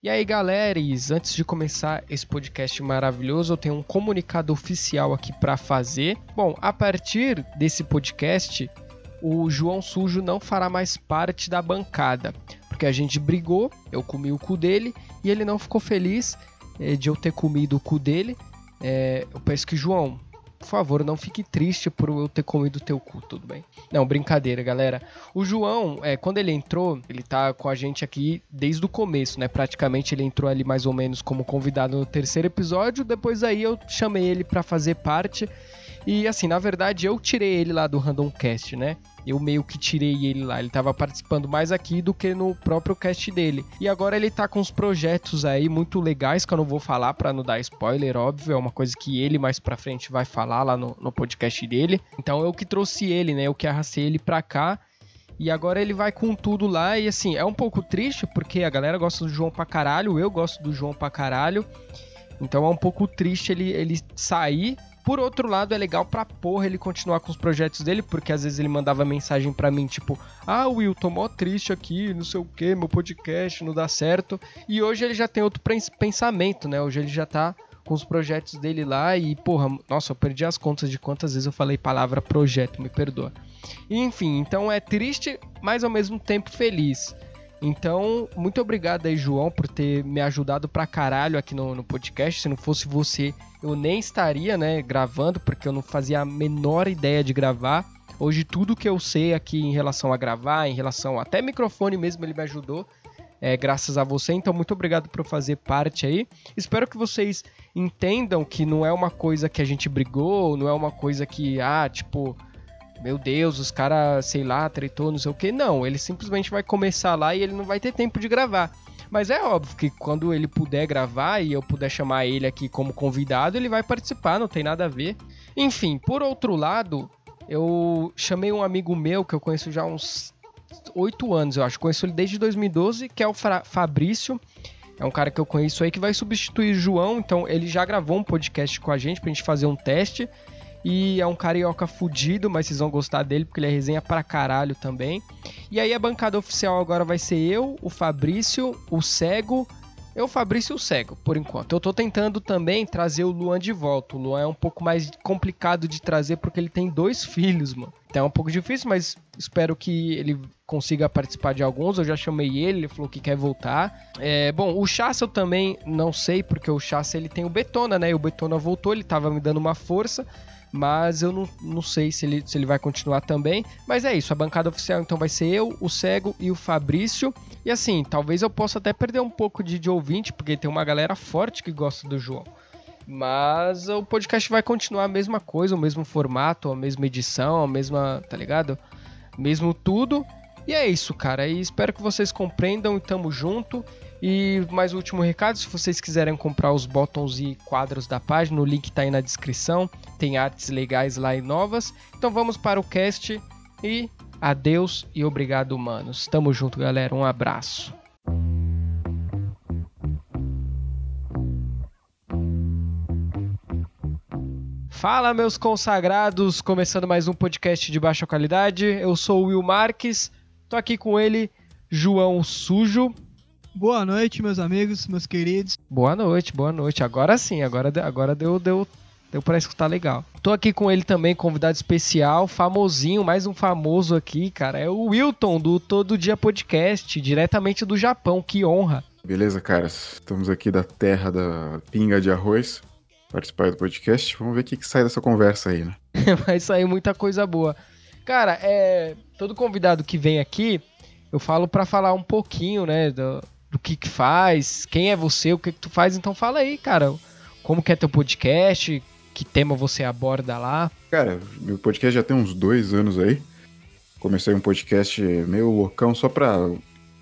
E aí, galera, antes de começar esse podcast maravilhoso, eu tenho um comunicado oficial aqui para fazer. Bom, a partir desse podcast, o João Sujo não fará mais parte da bancada, porque a gente brigou, eu comi o cu dele e ele não ficou feliz é, de eu ter comido o cu dele. É, eu peço que, João, por favor, não fique triste por eu ter comido teu cu, tudo bem? Não, brincadeira, galera. O João, é, quando ele entrou, ele tá com a gente aqui desde o começo, né? Praticamente ele entrou ali mais ou menos como convidado no terceiro episódio. Depois aí eu chamei ele para fazer parte. E assim, na verdade, eu tirei ele lá do Random Cast, né? Eu meio que tirei ele lá. Ele tava participando mais aqui do que no próprio cast dele. E agora ele tá com uns projetos aí muito legais que eu não vou falar para não dar spoiler, óbvio. É uma coisa que ele mais pra frente vai falar lá no, no podcast dele. Então eu que trouxe ele, né? Eu que arrastei ele pra cá. E agora ele vai com tudo lá. E assim, é um pouco triste porque a galera gosta do João pra caralho. Eu gosto do João pra caralho. Então é um pouco triste ele, ele sair por outro lado, é legal pra porra ele continuar com os projetos dele, porque às vezes ele mandava mensagem pra mim, tipo, ah, Will, tô mó triste aqui, não sei o que, meu podcast não dá certo. E hoje ele já tem outro pensamento, né? Hoje ele já tá com os projetos dele lá e, porra, nossa, eu perdi as contas de quantas vezes eu falei palavra projeto, me perdoa. Enfim, então é triste, mas ao mesmo tempo feliz. Então, muito obrigado aí, João, por ter me ajudado pra caralho aqui no, no podcast. Se não fosse você, eu nem estaria, né, gravando, porque eu não fazia a menor ideia de gravar. Hoje tudo que eu sei aqui em relação a gravar, em relação até microfone mesmo, ele me ajudou. É, graças a você, então muito obrigado por fazer parte aí. Espero que vocês entendam que não é uma coisa que a gente brigou, não é uma coisa que, ah, tipo, meu Deus, os caras, sei lá, tretou, não sei o que. Não, ele simplesmente vai começar lá e ele não vai ter tempo de gravar. Mas é óbvio que quando ele puder gravar e eu puder chamar ele aqui como convidado, ele vai participar, não tem nada a ver. Enfim, por outro lado, eu chamei um amigo meu que eu conheço já há uns oito anos, eu acho. Conheço ele desde 2012, que é o Fabrício. É um cara que eu conheço aí que vai substituir o João. Então, ele já gravou um podcast com a gente pra gente fazer um teste. E é um carioca fudido, mas vocês vão gostar dele porque ele é resenha pra caralho também. E aí a bancada oficial agora vai ser eu, o Fabrício, o Cego. Eu, Fabrício e o Cego, por enquanto. Eu tô tentando também trazer o Luan de volta. O Luan é um pouco mais complicado de trazer porque ele tem dois filhos, mano. Então é um pouco difícil, mas espero que ele consiga participar de alguns. Eu já chamei ele, ele falou que quer voltar. É, bom, o Chassa eu também não sei, porque o Chassa ele tem o Betona, né? E o Betona voltou, ele tava me dando uma força mas eu não, não sei se ele, se ele vai continuar também. Mas é isso, a bancada oficial então vai ser eu, o Cego e o Fabrício. E assim, talvez eu possa até perder um pouco de, de ouvinte, porque tem uma galera forte que gosta do João. Mas o podcast vai continuar a mesma coisa, o mesmo formato, a mesma edição, a mesma, tá ligado? Mesmo tudo. E é isso, cara. E espero que vocês compreendam e tamo junto. E mais um último recado, se vocês quiserem comprar os botões e quadros da página, o link tá aí na descrição. Tem artes legais lá e novas. Então vamos para o cast e adeus e obrigado, humanos. Tamo junto, galera. Um abraço. Fala, meus consagrados! Começando mais um podcast de baixa qualidade. Eu sou o Will Marques, tô aqui com ele, João Sujo. Boa noite, meus amigos, meus queridos. Boa noite, boa noite. Agora sim, agora, agora deu, deu, deu pra escutar legal. Tô aqui com ele também, convidado especial, famosinho, mais um famoso aqui, cara. É o Wilton, do Todo Dia Podcast, diretamente do Japão. Que honra. Beleza, caras. Estamos aqui da terra da pinga de arroz, participar do podcast. Vamos ver o que, que sai dessa conversa aí, né? Vai sair muita coisa boa. Cara, é. Todo convidado que vem aqui, eu falo para falar um pouquinho, né, do, do que que faz, quem é você, o que que tu faz, então fala aí, cara, como que é teu podcast, que tema você aborda lá? Cara, meu podcast já tem uns dois anos aí, comecei um podcast meio loucão só pra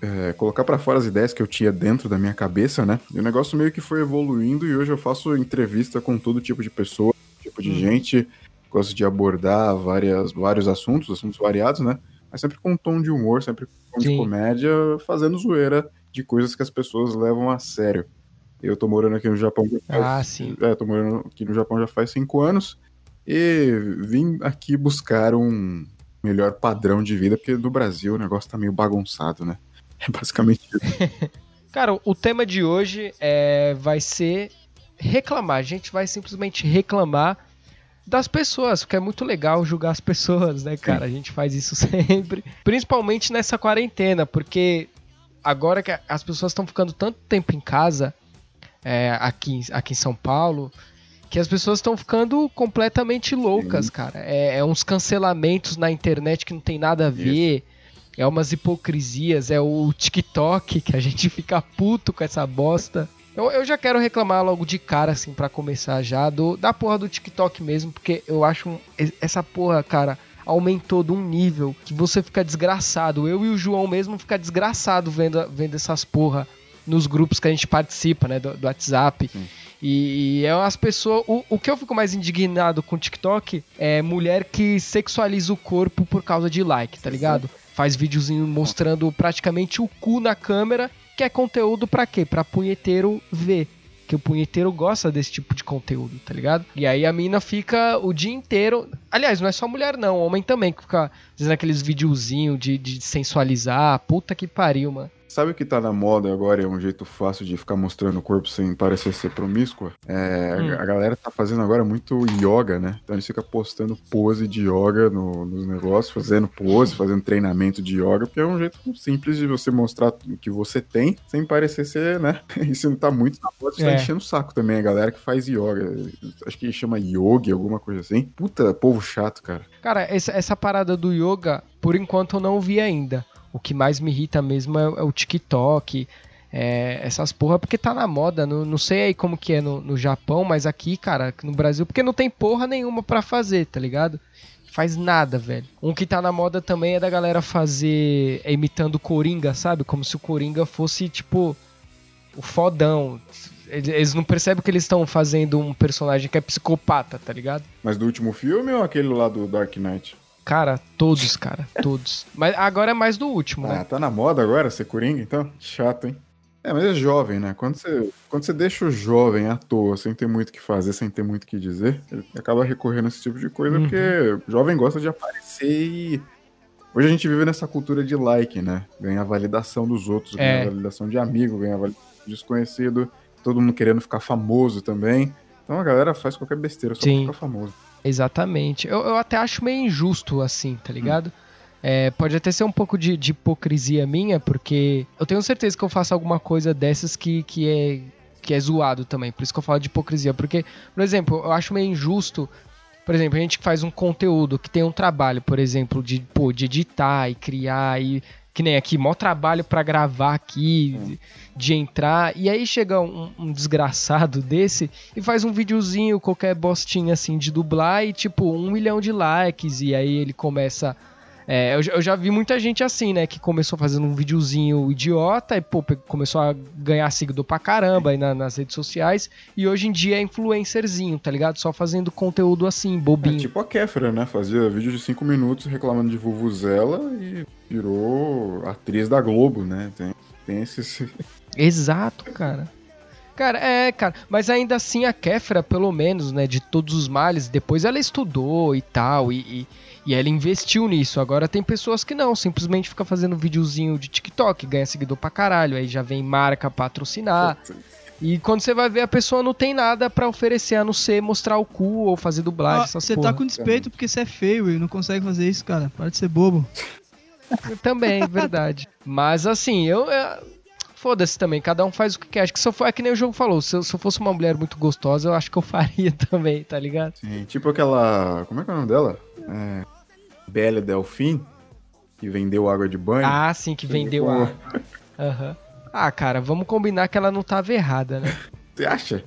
é, colocar para fora as ideias que eu tinha dentro da minha cabeça, né, e o negócio meio que foi evoluindo e hoje eu faço entrevista com todo tipo de pessoa, tipo de hum. gente, gosto de abordar várias, vários assuntos, assuntos variados, né, mas sempre com um tom de humor, sempre com um tom Sim. de comédia, fazendo zoeira de coisas que as pessoas levam a sério. Eu tô morando aqui no Japão. Faz, ah, sim. É, tô morando aqui no Japão já faz cinco anos e vim aqui buscar um melhor padrão de vida, porque no Brasil o negócio tá meio bagunçado, né? É basicamente isso. Cara, o tema de hoje é, vai ser reclamar. A gente vai simplesmente reclamar das pessoas, porque é muito legal julgar as pessoas, né, cara? A gente faz isso sempre. Principalmente nessa quarentena, porque agora que as pessoas estão ficando tanto tempo em casa, é, aqui, aqui em São Paulo, que as pessoas estão ficando completamente loucas, cara. É, é, uns cancelamentos na internet que não tem nada a ver. É umas hipocrisias, é o TikTok que a gente fica puto com essa bosta. Eu, eu já quero reclamar logo de cara, assim, para começar já, do, da porra do TikTok mesmo, porque eu acho essa porra, cara, aumentou de um nível que você fica desgraçado. Eu e o João mesmo fica desgraçado vendo, vendo essas porra nos grupos que a gente participa, né, do, do WhatsApp. Sim. E, é as pessoas. O, o que eu fico mais indignado com o TikTok é mulher que sexualiza o corpo por causa de like, tá ligado? Faz videozinho mostrando praticamente o cu na câmera, que é conteúdo para quê? Pra punheteiro ver que o punheteiro gosta desse tipo de conteúdo, tá ligado? E aí a mina fica o dia inteiro. Aliás, não é só mulher, não, homem também, que fica fazendo aqueles videozinhos de, de sensualizar. Puta que pariu, mano. Sabe o que tá na moda agora? É um jeito fácil de ficar mostrando o corpo sem parecer ser promíscua? É, hum. A galera tá fazendo agora muito yoga, né? Então eles ficam postando pose de yoga no, nos negócios, fazendo pose, fazendo treinamento de yoga, porque é um jeito simples de você mostrar o que você tem sem parecer ser, né? Isso não tá muito na moda, tá é. tá enchendo o saco também. A galera que faz yoga. Acho que chama yoga, alguma coisa assim. Puta, povo chato, cara. Cara, essa, essa parada do yoga, por enquanto eu não vi ainda. O que mais me irrita mesmo é, é o TikTok, é, essas porra, porque tá na moda. Não, não sei aí como que é no, no Japão, mas aqui, cara, no Brasil, porque não tem porra nenhuma para fazer, tá ligado? Faz nada, velho. Um que tá na moda também é da galera fazer. É, imitando Coringa, sabe? Como se o Coringa fosse, tipo, o fodão. Eles não percebem que eles estão fazendo um personagem que é psicopata, tá ligado? Mas do último filme ou aquele lá do Dark Knight? Cara, todos, cara, todos. Mas agora é mais do último, né? Ah, tá na moda agora ser Coringa, então? Chato, hein? É, mas é jovem, né? Quando você, quando você deixa o jovem à toa, sem ter muito o que fazer, sem ter muito o que dizer, ele acaba recorrendo a esse tipo de coisa, uhum. porque o jovem gosta de aparecer e. Hoje a gente vive nessa cultura de like, né? Ganhar validação dos outros, é. ganhar validação de amigo, ganhar validação de desconhecido, todo mundo querendo ficar famoso também. Então a galera faz qualquer besteira só Sim. pra ficar famoso. Exatamente. Eu, eu até acho meio injusto assim, tá ligado? Hum. É, pode até ser um pouco de, de, hipocrisia minha, porque eu tenho certeza que eu faço alguma coisa dessas que, que, é, que é zoado também. Por isso que eu falo de hipocrisia. Porque, por exemplo, eu acho meio injusto. Por exemplo, a gente que faz um conteúdo, que tem um trabalho, por exemplo, de, pô, de editar e criar e que nem aqui, mó trabalho para gravar aqui, de entrar, e aí chega um, um, desgraçado desse e faz um videozinho, qualquer bostinha assim de dublar e tipo, um milhão de likes, e aí ele começa. É, eu, eu, já vi muita gente assim, né? Que começou fazendo um videozinho idiota e, pô, começou a ganhar seguidor pra caramba aí na, nas redes sociais. E hoje em dia é influencerzinho, tá ligado? Só fazendo conteúdo assim, bobinho. É, tipo a Kéfera, né? Fazia vídeo de 5 minutos reclamando de Vuvuzela e virou atriz da Globo, né? Tem, tem esses. Exato, cara. Cara, é, cara, mas ainda assim a Kéfera, pelo menos, né, de todos os males, depois ela estudou e tal, e, e, e, ela investiu nisso. Agora tem pessoas que não, simplesmente fica fazendo videozinho de TikTok, ganha seguidor pra caralho, aí já vem marca patrocinar. E quando você vai ver, a pessoa não tem nada para oferecer a não ser mostrar o cu ou fazer dublagem, ah, essas Você tá com despeito porque você é feio e não consegue fazer isso, cara. Para de ser bobo. Também, verdade. Mas assim, eu. eu Foda-se também, cada um faz o que quer. Acho que se eu for, é que nem o jogo falou, se eu, se eu, fosse uma mulher muito gostosa, eu acho que eu faria também, tá ligado? Sim, tipo aquela. Como é que é o nome dela? É. Bela Delfim, que vendeu água de banho. Ah, sim, que vendeu água. Aham. Uhum. Ah, cara, vamos combinar que ela não tava errada, né? Você acha?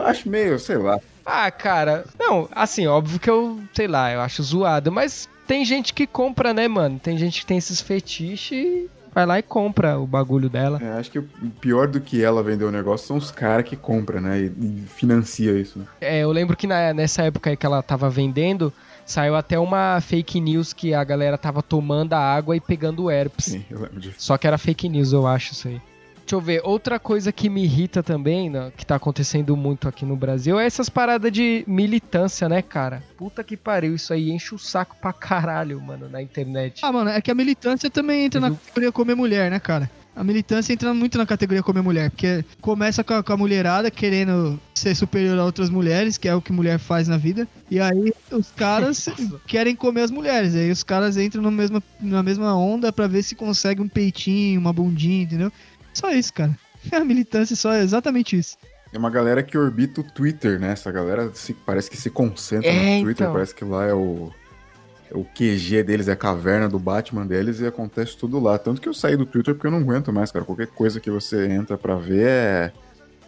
Acho meio, sei lá. Ah, cara, não, assim, óbvio que eu, sei lá, eu acho zoado, mas tem gente que compra, né, mano? Tem gente que tem esses fetiches e vai lá e compra o bagulho dela. É, acho que pior do que ela vender o negócio são os caras que compram, né? E, e financia isso. Né? É, eu lembro que na, nessa época aí que ela tava vendendo, saiu até uma fake news que a galera tava tomando a água e pegando herpes. Sim, eu lembro disso. Só que era fake news, eu acho isso aí. Deixa eu ver, outra coisa que me irrita também, né, que tá acontecendo muito aqui no Brasil, é essas paradas de militância, né, cara? Puta que pariu, isso aí enche o saco pra caralho, mano, na internet. Ah, mano, é que a militância também entra na categoria comer mulher, né, cara? A militância entra muito na categoria comer mulher, porque começa com a, com a mulherada querendo ser superior a outras mulheres, que é o que mulher faz na vida, e aí os caras querem comer as mulheres, aí os caras entram na mesma, na mesma onda pra ver se consegue um peitinho, uma bundinha, entendeu? Só isso, cara. A militância só é exatamente isso. Tem uma galera que orbita o Twitter, né? Essa galera se, parece que se concentra É, no Twitter, então. parece que lá é o, é o QG deles, é a caverna do Batman deles e acontece tudo lá. Tanto que eu saí do Twitter porque eu não aguento mais, cara. Qualquer coisa que você entra pra ver é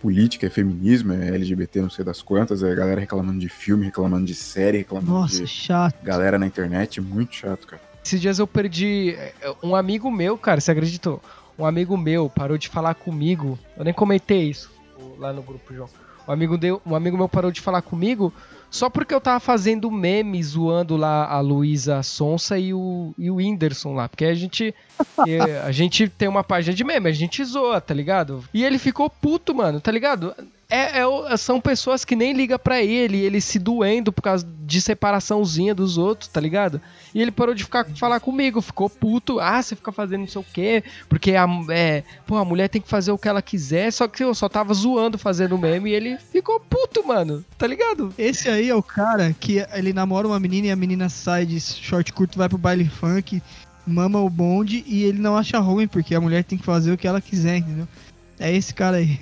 política, é feminismo, é LGBT, não sei das quantas, é galera reclamando de filme, reclamando de série, reclamando Nossa, de chato. galera na internet, muito chato, cara. Esses dias eu perdi. é, Um amigo meu, cara, você acreditou? Um amigo meu parou de falar comigo. Eu nem comentei isso lá no grupo, João. Um amigo, deu, um amigo meu parou de falar comigo só porque eu tava fazendo meme zoando lá a Luísa Sonsa e o, e o Whindersson lá. Porque a gente. é, a gente tem uma página de meme, a gente zoa, tá ligado? E ele ficou puto, mano, tá ligado? É, é são pessoas que nem ligam pra ele, ele se doendo por causa de separaçãozinha dos outros, tá ligado? E ele parou de ficar falar comigo, ficou puto. Ah, você fica fazendo não sei o quê, porque a, é, pô, a mulher tem que fazer o que ela quiser, só que eu só tava zoando fazendo meme e ele ficou puto, mano, tá ligado? Esse aí é o cara que ele namora uma menina e a menina sai de short curto, vai pro baile funk, mama o bonde e ele não acha ruim, porque a mulher tem que fazer o que ela quiser, entendeu? É esse cara aí.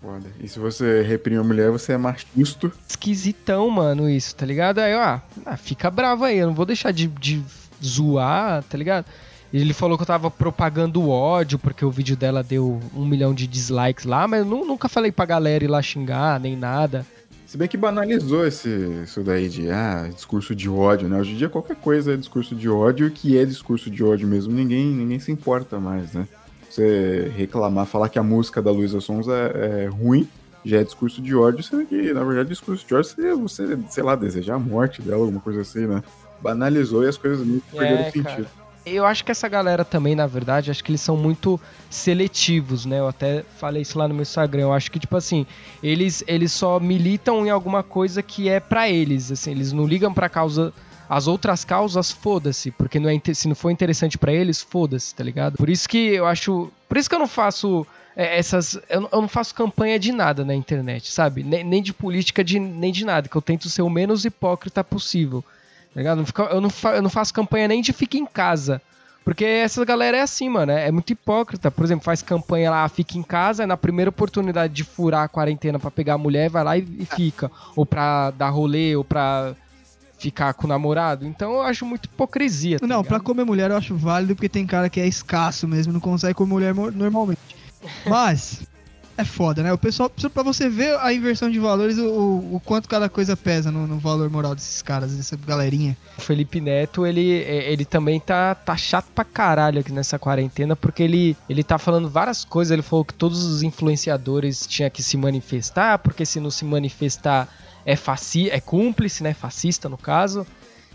Foda. E se você reprime a mulher, você é machista. Esquisitão, mano, isso, tá ligado? Aí, ó, ah, fica bravo aí, eu não vou deixar de, de zoar, tá ligado? Ele falou que eu tava propagando ódio, porque o vídeo dela deu um milhão de dislikes lá, mas eu nu- nunca falei pra galera ir lá xingar, nem nada. Se bem que banalizou esse, isso daí de ah, discurso de ódio, né? Hoje em dia qualquer coisa é discurso de ódio que é discurso de ódio mesmo, ninguém, ninguém se importa mais, né? Você reclamar, falar que a música da Luísa Sons é, é ruim, já é discurso de ódio, sendo que, na verdade, discurso de ódio seria você, sei lá, desejar a morte dela, alguma coisa assim, né? Banalizou e as coisas meio que perderam É, sentido. cara. Eu acho que essa galera também, na verdade, acho que eles são muito seletivos, né? Eu até falei isso lá no meu Instagram. Eu acho que, tipo assim, eles, eles só militam em alguma coisa que é pra eles, assim, eles não ligam pra causa. As outras causas, foda-se, porque não é, se não for interessante pra eles, foda-se, tá ligado? Por isso que eu acho. Por isso que eu não faço é, essas. Eu, não- faço campanha de nada na internet, sabe? Nem, nem de política, de, nem de nada, que eu tento ser o menos hipócrita possível. Tá ligado? Eu, não eu não faço campanha nem de fica em casa. Porque essa galera é assim, mano. É, é muito hipócrita. Por exemplo, faz campanha lá, fica em casa, na primeira oportunidade de furar a quarentena pra pegar a mulher, vai lá e, e fica. Ou pra dar rolê, ou pra ficar com o namorado. Então eu acho muito hipocrisia. Tá Não, pra ligado? comer mulher eu acho válido, porque tem cara que é escasso mesmo, não consegue comer mulher normalmente. Mas, é foda, né? O pessoal, pra você ver a inversão de valores, o, o- quanto cada coisa pesa no, no valor moral desses caras, dessa galerinha. O Felipe Neto, ele, ele também tá, tá chato pra caralho aqui nessa quarentena, porque ele, ele tá falando várias coisas. Ele falou que todos os influenciadores tinham que se manifestar, porque se não se manifestar é, faci é cúmplice, né? Fascista, no caso.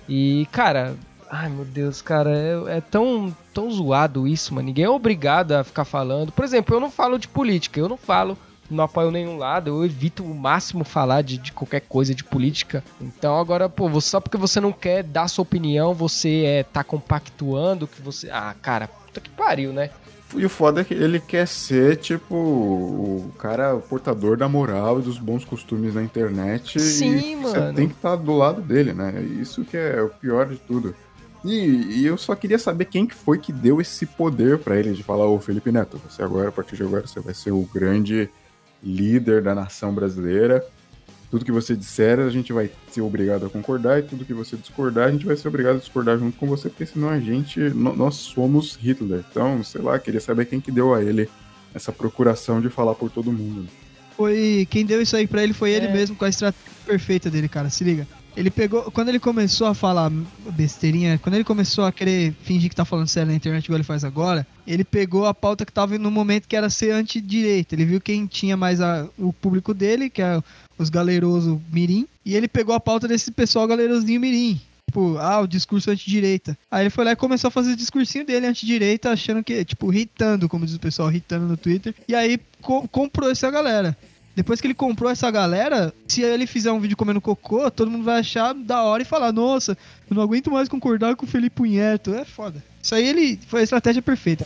E, cara, ai meu Deus, cara, é, é tão, tão zoado isso, mano. Ninguém é obrigado a ficar falando. Por exemplo, eu não falo de política, eu não falo não apoio nenhum lado, eu evito o máximo falar de, de qualquer coisa de política. Então agora, pô, só porque você não quer dar sua opinião, você é, tá compactuando que você. Ah, cara, puta que pariu, né? E o foda é que ele quer ser, tipo, o cara portador da moral e dos bons costumes na internet. Sim, e Você mano. tem que estar do lado dele, né? Isso que é o pior de tudo. E, e eu só queria saber quem que foi que deu esse poder pra ele de falar, ô Felipe Neto, você agora, a partir de agora, você vai ser o grande líder da nação brasileira. Tudo que você disser, a gente vai ser obrigado a concordar, e tudo que você discordar, a gente vai ser obrigado a discordar junto com você, porque senão a gente, nós somos Hitler. Então, sei lá, queria saber quem que deu a ele essa procuração de falar por todo mundo. Foi. Quem deu isso aí pra ele foi ele É. mesmo, com a estratégia perfeita dele, cara. Se liga. Ele pegou. Quando ele começou a falar besteirinha, quando ele começou a querer fingir que tá falando sério na internet, igual ele faz agora, ele pegou a pauta que tava no momento que era ser antidireita. Ele viu quem tinha mais a- o público dele, que é os galeroso mirim, e ele pegou a pauta desse pessoal galerosinho mirim. Tipo, ah, o discurso antidireita. Aí ele foi lá e começou a fazer o discursinho dele antidireita, achando que, tipo, irritando, como diz o pessoal, irritando no Twitter. E aí co- comprou essa galera. Depois que ele comprou essa galera, se ele fizer um vídeo comendo cocô, todo mundo vai achar da hora e falar: Nossa, eu não aguento mais concordar com o Felipe Punheto. É foda. Isso aí ele foi a estratégia perfeita.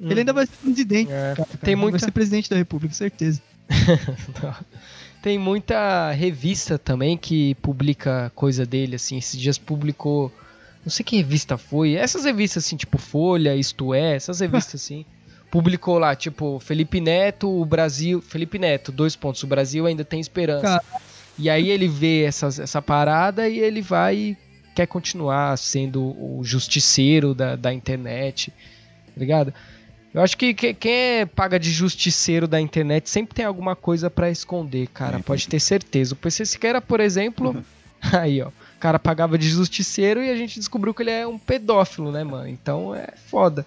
Hum. Ele ainda vai ser presidente. É. Cara, Tem muita... Vai ser presidente da república, certeza. Tem muita revista também que publica coisa dele, assim. Esses dias publicou. Não sei que revista foi. Essas revistas, assim, tipo Folha, Isto É, essas revistas, assim. Publicou lá, tipo, Felipe Neto, o Brasil. Felipe Neto, dois pontos. O Brasil ainda tem esperança. Cara. E aí ele vê essas, essa parada e ele vai e quer continuar sendo o justiceiro da, da internet. Tá ligado? Eu acho que, que quem é paga de justiceiro da internet sempre tem alguma coisa pra esconder, cara. Pode ter certeza. O PC Siqueira, por exemplo, aí, ó. O cara pagava de justiceiro e a gente descobriu que ele é um pedófilo, né, mano? Então é foda.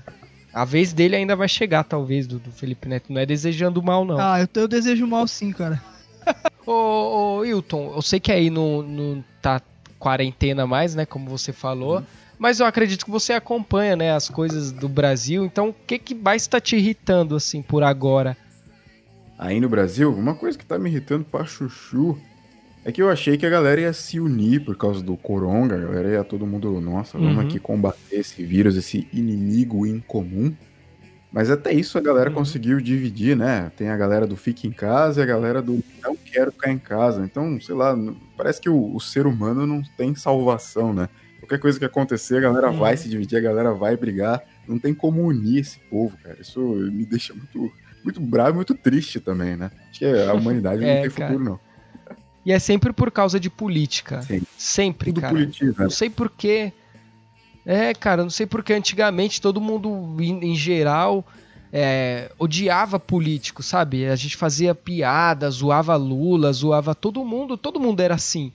A vez dele ainda vai chegar, talvez, do, do Felipe Neto. Não é desejando mal, não. Ah, eu, eu desejo mal sim, cara. Ô, ô, Hilton, eu sei que aí não, não tá quarentena mais, né? Como você falou. Mas eu acredito que você acompanha, né, as coisas do Brasil. Então, o que que mais tá te irritando, assim, por agora? Aí no Brasil, uma coisa que tá me irritando pra chuchu é que eu achei que a galera ia se unir por causa do coronga. A galera ia todo mundo, nossa, vamos Uhum. aqui combater esse vírus, esse inimigo em comum. Mas até isso a galera Uhum. conseguiu dividir, né? Tem a galera do fique em casa e a galera do não quero ficar em casa. Então, sei lá, parece que o, o ser humano não tem salvação, né? Qualquer coisa que acontecer, a galera Uhum. vai se dividir, a galera vai brigar. Não tem como unir esse povo, cara. Isso me deixa muito, muito bravo e muito triste também, né? Acho que a humanidade É, não tem cara. futuro, não. E é sempre por causa de política. Sim. Sempre, Tudo cara. politiza. Não sei porquê. É, cara, não sei porque antigamente todo mundo, em, em geral, é, odiava político, sabe? A gente fazia piada, zoava Lula, zoava todo mundo, todo mundo era assim.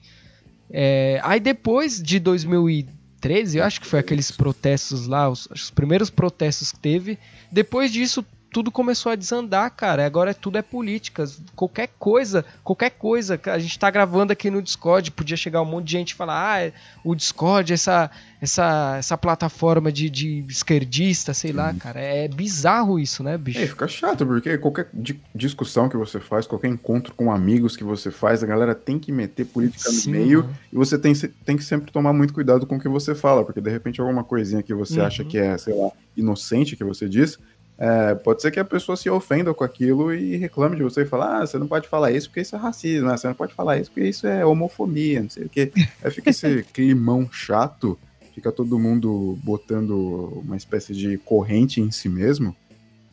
É, aí depois de 2013, eu acho que foi aqueles protestos lá, os, os primeiros protestos que teve. Depois disso, tudo começou a desandar, cara. Agora tudo é política. Qualquer coisa, qualquer coisa. A gente tá gravando aqui no Discord, podia chegar um monte de gente e falar: ah, o Discord, essa, essa, essa plataforma de, de esquerdista, sei lá, cara. É bizarro isso, né, bicho? É, fica chato, porque qualquer di- discussão que você faz, qualquer encontro com amigos que você faz, a galera tem que meter política no Sim, meio mano. e você tem, tem que sempre tomar muito cuidado com o que você fala, porque de repente alguma coisinha que você Uhum. acha que é, sei lá, inocente que você diz, é, pode ser que a pessoa se ofenda com aquilo e reclame de você e fale, ah, você não pode falar isso porque isso é racismo, né? você não pode falar isso porque isso é homofobia, não sei o quê. Aí fica esse climão chato, fica todo mundo botando uma espécie de corrente em si mesmo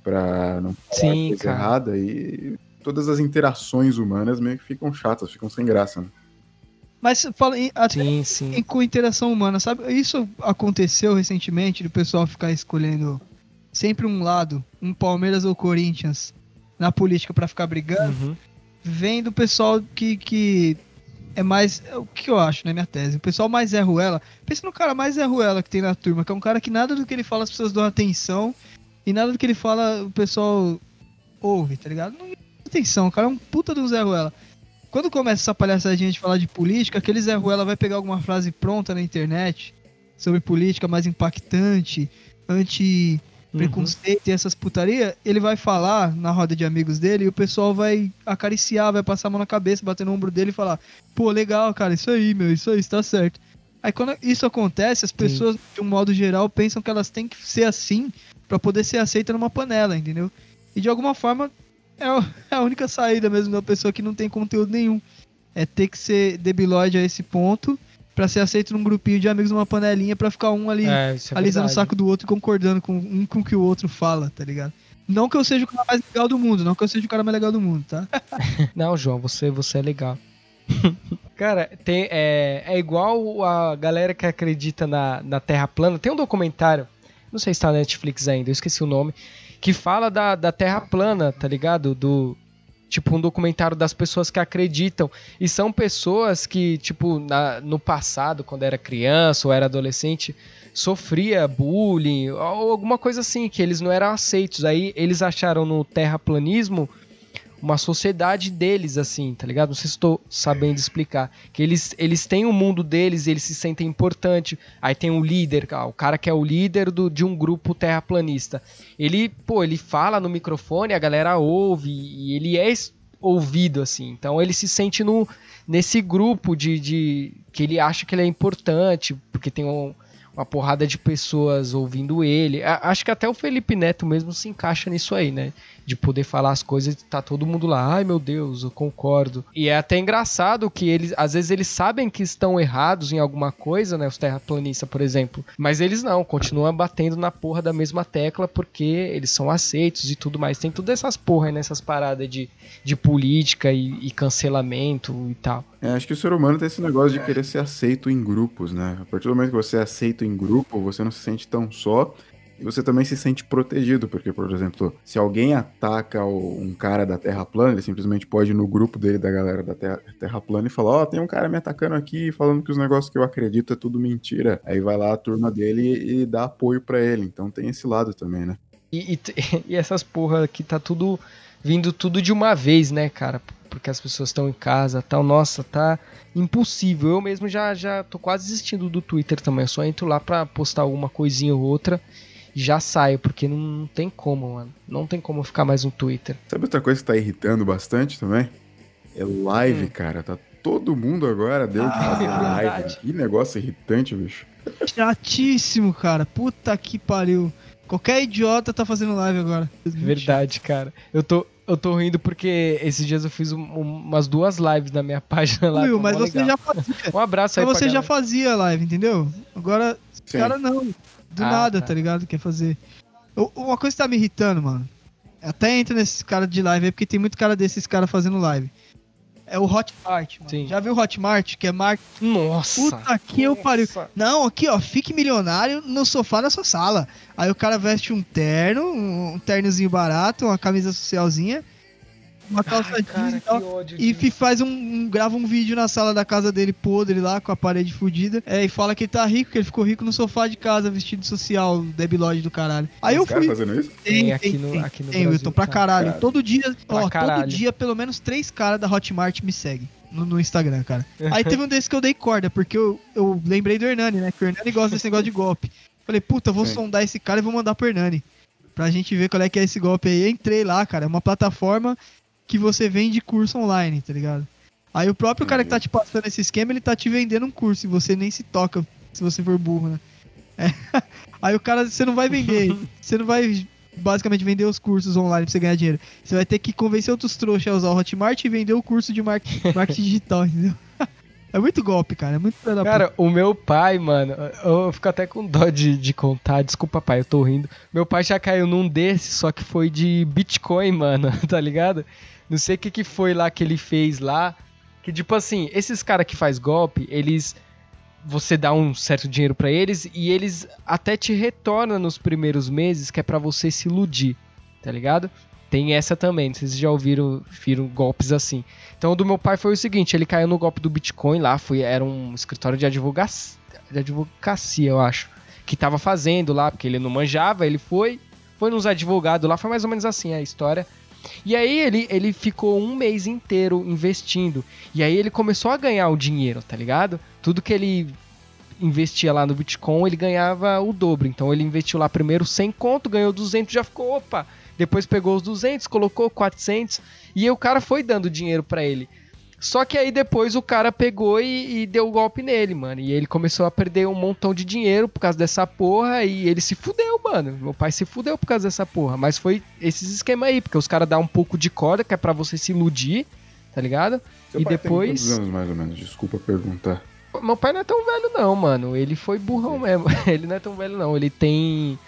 pra não falar Sim, coisa cara. errada e todas as interações humanas meio que ficam chatas, ficam sem graça. Né? Mas fala em- até Sim, sim. em- com interação humana, sabe? Isso aconteceu recentemente, do pessoal ficar escolhendo sempre um lado, um Palmeiras ou Corinthians, na política pra ficar brigando. Uhum. vem do pessoal que, que é mais. é O que eu acho, na minha tese? O pessoal mais é ruela. Pensa no cara mais é ruela que tem na turma, que é um cara que nada do que ele fala as pessoas dão atenção. E nada do que ele fala o pessoal ouve, tá ligado? Não dá atenção, o cara é um puta de um Zé Ruela. Quando começa essa palhaçadinha de falar de política, aquele Zé Ruela vai pegar alguma frase pronta na internet sobre política mais impactante, anti Uhum. preconceito e essas putaria, ele vai falar na roda de amigos dele e o pessoal vai acariciar, vai passar a mão na cabeça, bater no ombro dele e falar: pô, legal, cara, isso aí, meu, isso aí, está certo. Aí quando isso acontece, as pessoas, de um modo geral, pensam que elas têm que ser assim pra poder ser aceita numa panela, entendeu? E de alguma forma é é a única saída mesmo da pessoa que não tem conteúdo nenhum. É ter que ser debilóide a esse ponto pra ser aceito num grupinho de amigos numa panelinha pra ficar um ali É, é alisando o saco do outro e concordando com um com o que o outro fala, tá ligado? Não que eu seja o cara mais legal do mundo, não que eu seja o cara mais legal do mundo, tá? Não, João, você, você é legal. Cara, tem, é, é igual a galera que acredita na, na Terra plana. Tem um documentário, não sei se tá na Netflix ainda, eu esqueci o nome, que fala da, da Terra plana, tá ligado? Do. Tipo, um documentário das pessoas que acreditam. E são pessoas que, tipo, na- no passado, quando era criança ou era adolescente, sofria bullying ou alguma coisa assim, que eles não eram aceitos. Aí eles acharam no terraplanismo uma sociedade deles, assim, tá ligado? Não sei se estou sabendo explicar. Que eles, eles têm o mundo deles, eles se sentem importante. Aí tem um líder, ah, o cara que é o líder do, de um grupo terraplanista. Ele, pô, ele fala no microfone, a galera ouve, e ele é ouvido, assim. Então ele se sente no, nesse grupo de, de. que ele acha que ele é importante, porque tem um, uma porrada de pessoas ouvindo ele. Acho que até o Felipe Neto mesmo se encaixa nisso aí, né? De poder falar as coisas e tá todo mundo lá, ai meu Deus, eu concordo. E é até engraçado que eles, às vezes eles sabem que estão errados em alguma coisa, né? Os terraplanistas, por exemplo. Mas eles não, continuam batendo na porra da mesma tecla porque eles são aceitos e tudo mais. Tem todas essas porra nessas paradas de, de política e, e cancelamento e tal. É, acho que o ser humano tem esse negócio de querer ser aceito em grupos, né? A partir do momento que você é aceito em grupo, você não se sente tão só e você também se sente protegido, porque, por exemplo, se alguém ataca um cara da Terra plana, ele simplesmente pode ir no grupo dele, da galera da Terra, terra plana, e falar: Ó, oh, tem um cara me atacando aqui, falando que os negócios que eu acredito é tudo mentira. Aí vai lá a turma dele e, e dá apoio para ele. Então tem esse lado também, né? E, e, e essas porra que tá tudo vindo tudo de uma vez, né, cara? Porque as pessoas estão em casa tal. Nossa, tá impossível. Eu mesmo já, já tô quase desistindo do Twitter também. Eu só entro lá pra postar alguma coisinha ou outra já saio, porque não, não tem como, mano. Não tem como ficar mais no Twitter. Sabe outra coisa que tá irritando bastante também? É live, hum. cara. Tá todo mundo agora deu ah, de fazer é live. Que negócio irritante, bicho. Chatíssimo, cara. Puta que pariu. Qualquer idiota tá fazendo live agora. Verdade, cara. Eu tô, eu tô rindo porque esses dias eu fiz um, umas duas lives na minha página lá. Will, mas você legal. já fazia. Um abraço aí Mas você já fazia live, entendeu? Agora, Sim. cara não. Do ah, nada, tá. tá. ligado? Quer fazer. Uma coisa que tá me irritando, mano. Até entra nesses caras de live aí, porque tem muito cara desses caras fazendo live é o Hotmart, mano. Sim. Já viu o Hotmart, que é marketing? Nossa! Puta que eu pariu. Não, aqui, ó, fique milionário no sofá da sua sala. Aí o cara veste um terno, um ternozinho barato, uma camisa socialzinha uma calça Ai, jeans e tal. E faz um, um, grava um vídeo na sala da casa dele podre lá, com a parede fodida. É, e fala que ele tá rico, que ele ficou rico no sofá de casa, vestido social, debilóide do caralho. Aí eu fui. fazendo isso? Tem, tem, aqui no, tem, aqui no tem, Brasil, Wilton, pra tá. caralho. Cara. Todo dia, pra ó, caralho. todo dia, pelo menos três caras da Hotmart me seguem. No, no, Instagram, cara. Aí teve um desses que eu dei corda, porque eu, eu lembrei do Hernani, né? Que o Hernani gosta desse negócio de golpe. Falei, puta, vou Sim. sondar esse cara e vou mandar pro Hernani. Pra gente ver qual é que é esse golpe aí. Entrei lá, cara. É uma plataforma que você vende curso online, tá ligado? Aí o próprio cara que tá te passando esse esquema, ele tá te vendendo um curso e você nem se toca se você for burro, né? É. Aí o cara, você não vai vender, você não vai basicamente vender os cursos online pra você ganhar dinheiro. Você vai ter que convencer outros trouxas a usar o Hotmart e vender o curso de marketing, marketing digital, entendeu? É muito golpe, cara. É muito Cara, o meu pai, mano, eu fico até com dó de, de contar. Desculpa, pai, eu tô rindo. Meu pai já caiu num desses, só que foi de Bitcoin, mano, tá ligado? Não sei o que, que foi lá que ele fez lá. Que tipo assim, esses caras que faz golpe, eles. Você dá um certo dinheiro para eles e eles até te retornam nos primeiros meses, que é para você se iludir, tá ligado? Tem essa também, vocês já ouviram, viram golpes assim. Então o do meu pai foi o seguinte, ele caiu no golpe do Bitcoin lá, foi, era um escritório de advocacia, de advocacia, eu acho, que tava fazendo lá, porque ele não manjava, ele foi, foi nos advogados lá, foi mais ou menos assim a história. E aí ele, ele ficou um mês inteiro investindo. E aí ele começou a ganhar o dinheiro, tá ligado? Tudo que ele investia lá no Bitcoin, ele ganhava o dobro. Então ele investiu lá primeiro 100 conto, ganhou 200, já ficou, opa. Depois pegou os 200, colocou 400 e o cara foi dando dinheiro para ele. Só que aí depois o cara pegou e, e deu o golpe nele, mano. E ele começou a perder um montão de dinheiro por causa dessa porra. E ele se fudeu, mano. Meu pai se fudeu por causa dessa porra. Mas foi esses esquema aí, porque os caras dão um pouco de corda, que é pra você se iludir, tá ligado? Seu e pai depois. Tem anos mais ou menos? Desculpa perguntar. Meu pai não é tão velho, não, mano. Ele foi burrão mesmo. ele não é tão velho, não. Ele tem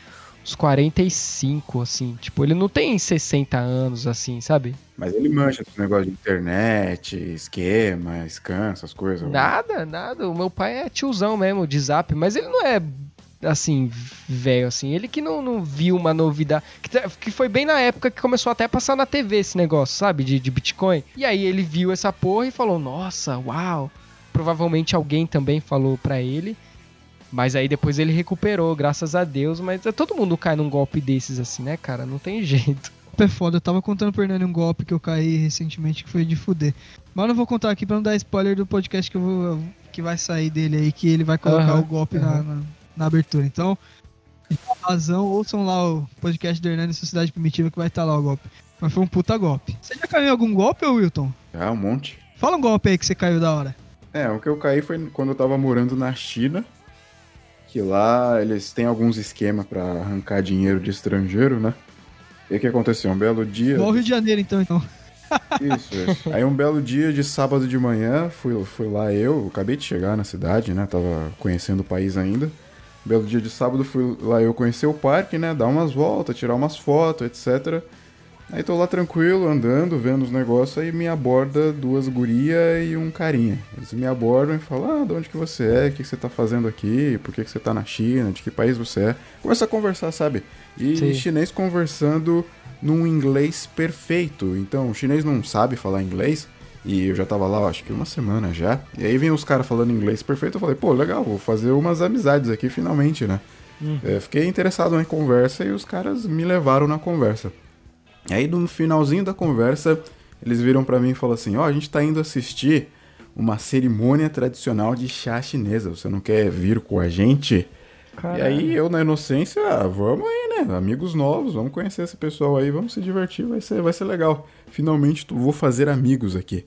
uns 45, assim. Tipo, ele não tem 60 anos, assim, sabe? Mas ele mancha esse negócio de internet, esquema, scan, essas coisas. Nada, nada. O meu pai é tiozão mesmo, de zap, mas ele não é assim, velho, assim. Ele que não, não viu uma novidade. Que, que, foi bem na época que começou até a passar na TV esse negócio, sabe? De, de Bitcoin. E aí ele viu essa porra e falou: Nossa, uau. Provavelmente alguém também falou pra ele. Mas aí depois ele recuperou, graças a Deus. Mas é, todo mundo cai num golpe desses, assim, né, cara? Não tem jeito. É foda, eu tava contando pro Hernani um golpe que eu caí recentemente que foi de fuder. Mas eu não vou contar aqui pra não dar spoiler do podcast que, eu vou, que vai sair dele aí, que ele vai colocar uhum, o golpe uhum. na, na, na, abertura. Então, razão, ouçam lá o podcast do Hernani Sociedade Primitiva que vai estar tá lá o golpe. Mas foi um puta golpe. Você já caiu em algum golpe, Wilton? Ah, um monte. Fala um golpe aí que você caiu da hora. É, o que eu caí foi quando eu tava morando na China que lá eles têm alguns esquemas para arrancar dinheiro de estrangeiro, né? E o que aconteceu? Um belo dia. Igual Rio de Janeiro, então, então. Isso, isso. Aí um belo dia de sábado de manhã, fui, fui lá eu, acabei de chegar na cidade, né? Tava conhecendo o país ainda. Um belo dia de sábado, fui lá eu conhecer o parque, né? Dar umas voltas, tirar umas fotos, etc. Aí tô lá tranquilo, andando, vendo os negócios, aí me aborda duas gurias e um carinha. Eles me abordam e falam, ah, de onde que você é, o que, que você tá fazendo aqui, por que, que você tá na China, de que país você é. Começa a conversar, sabe? E Sim. chinês conversando num inglês perfeito. Então, o chinês não sabe falar inglês, e eu já tava lá, acho que uma semana já. E aí vem os caras falando inglês perfeito, eu falei, pô, legal, vou fazer umas amizades aqui finalmente, né? Hum. É, fiquei interessado na conversa e os caras me levaram na conversa. Aí no finalzinho da conversa, eles viram para mim e falaram assim: "Ó, oh, a gente tá indo assistir uma cerimônia tradicional de chá chinesa. Você não quer vir com a gente?" E aí eu na inocência, ah, vamos aí, né? Amigos novos, vamos conhecer esse pessoal aí, vamos se divertir, vai ser, vai ser legal. Finalmente vou fazer amigos aqui.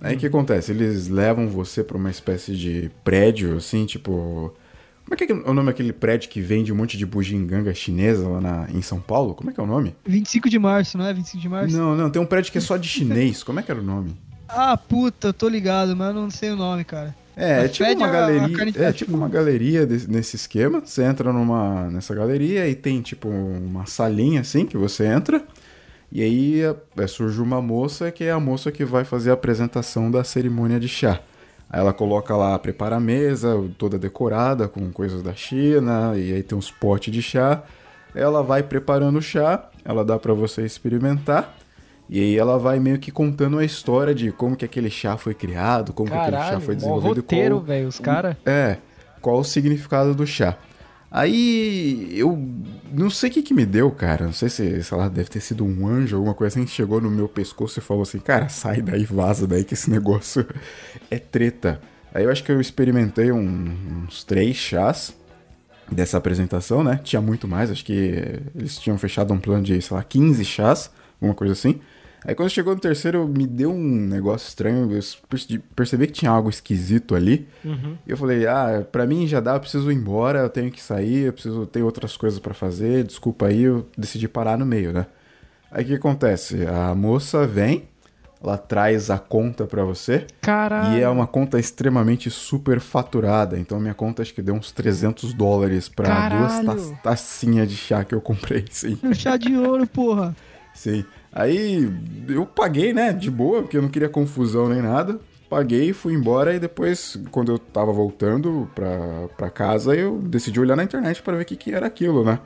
Aí o hum. que acontece? Eles levam você para uma espécie de prédio, assim, tipo como é que é o nome daquele prédio que vende um monte de bugiganga chinesa lá na, em São Paulo? Como é que é o nome? 25 de março, não é? 25 de março? Não, não, tem um prédio que é só de chinês. Como é que era o nome? Ah, puta, eu tô ligado, mas eu não sei o nome, cara. É, é tipo uma galeria, é tipo uma galeria desse, nesse esquema. Você entra numa nessa galeria e tem tipo uma salinha assim que você entra. E aí é, surge uma moça que é a moça que vai fazer a apresentação da cerimônia de chá. Aí ela coloca lá, prepara a mesa, toda decorada com coisas da China, e aí tem uns potes de chá. Ela vai preparando o chá, ela dá para você experimentar. E aí ela vai meio que contando a história de como que aquele chá foi criado, como Caralho, que aquele chá foi desenvolvido. roteiro, velho, os caras. É, qual o significado do chá. Aí eu não sei o que, que me deu, cara. Não sei se, sei lá, deve ter sido um anjo, alguma coisa assim, que chegou no meu pescoço e falou assim: Cara, sai daí, vaza daí, que esse negócio é treta. Aí eu acho que eu experimentei um, uns três chás dessa apresentação, né? Tinha muito mais, acho que eles tinham fechado um plano de, sei lá, 15 chás, alguma coisa assim. Aí quando chegou no terceiro, me deu um negócio estranho. Eu percebi que tinha algo esquisito ali. Uhum. E eu falei, ah, pra mim já dá, eu preciso ir embora, eu tenho que sair, eu preciso ter outras coisas para fazer, desculpa aí, eu decidi parar no meio, né? Aí o que acontece? A moça vem, ela traz a conta para você. Caralho. E é uma conta extremamente super faturada. Então minha conta acho que deu uns 300 dólares pra Caralho. duas tacinhas de chá que eu comprei, sim. Chá de ouro, porra. Sim. Aí eu paguei, né, de boa, porque eu não queria confusão nem nada. Paguei, fui embora e depois, quando eu tava voltando pra, pra casa, eu decidi olhar na internet para ver o que, que era aquilo, né?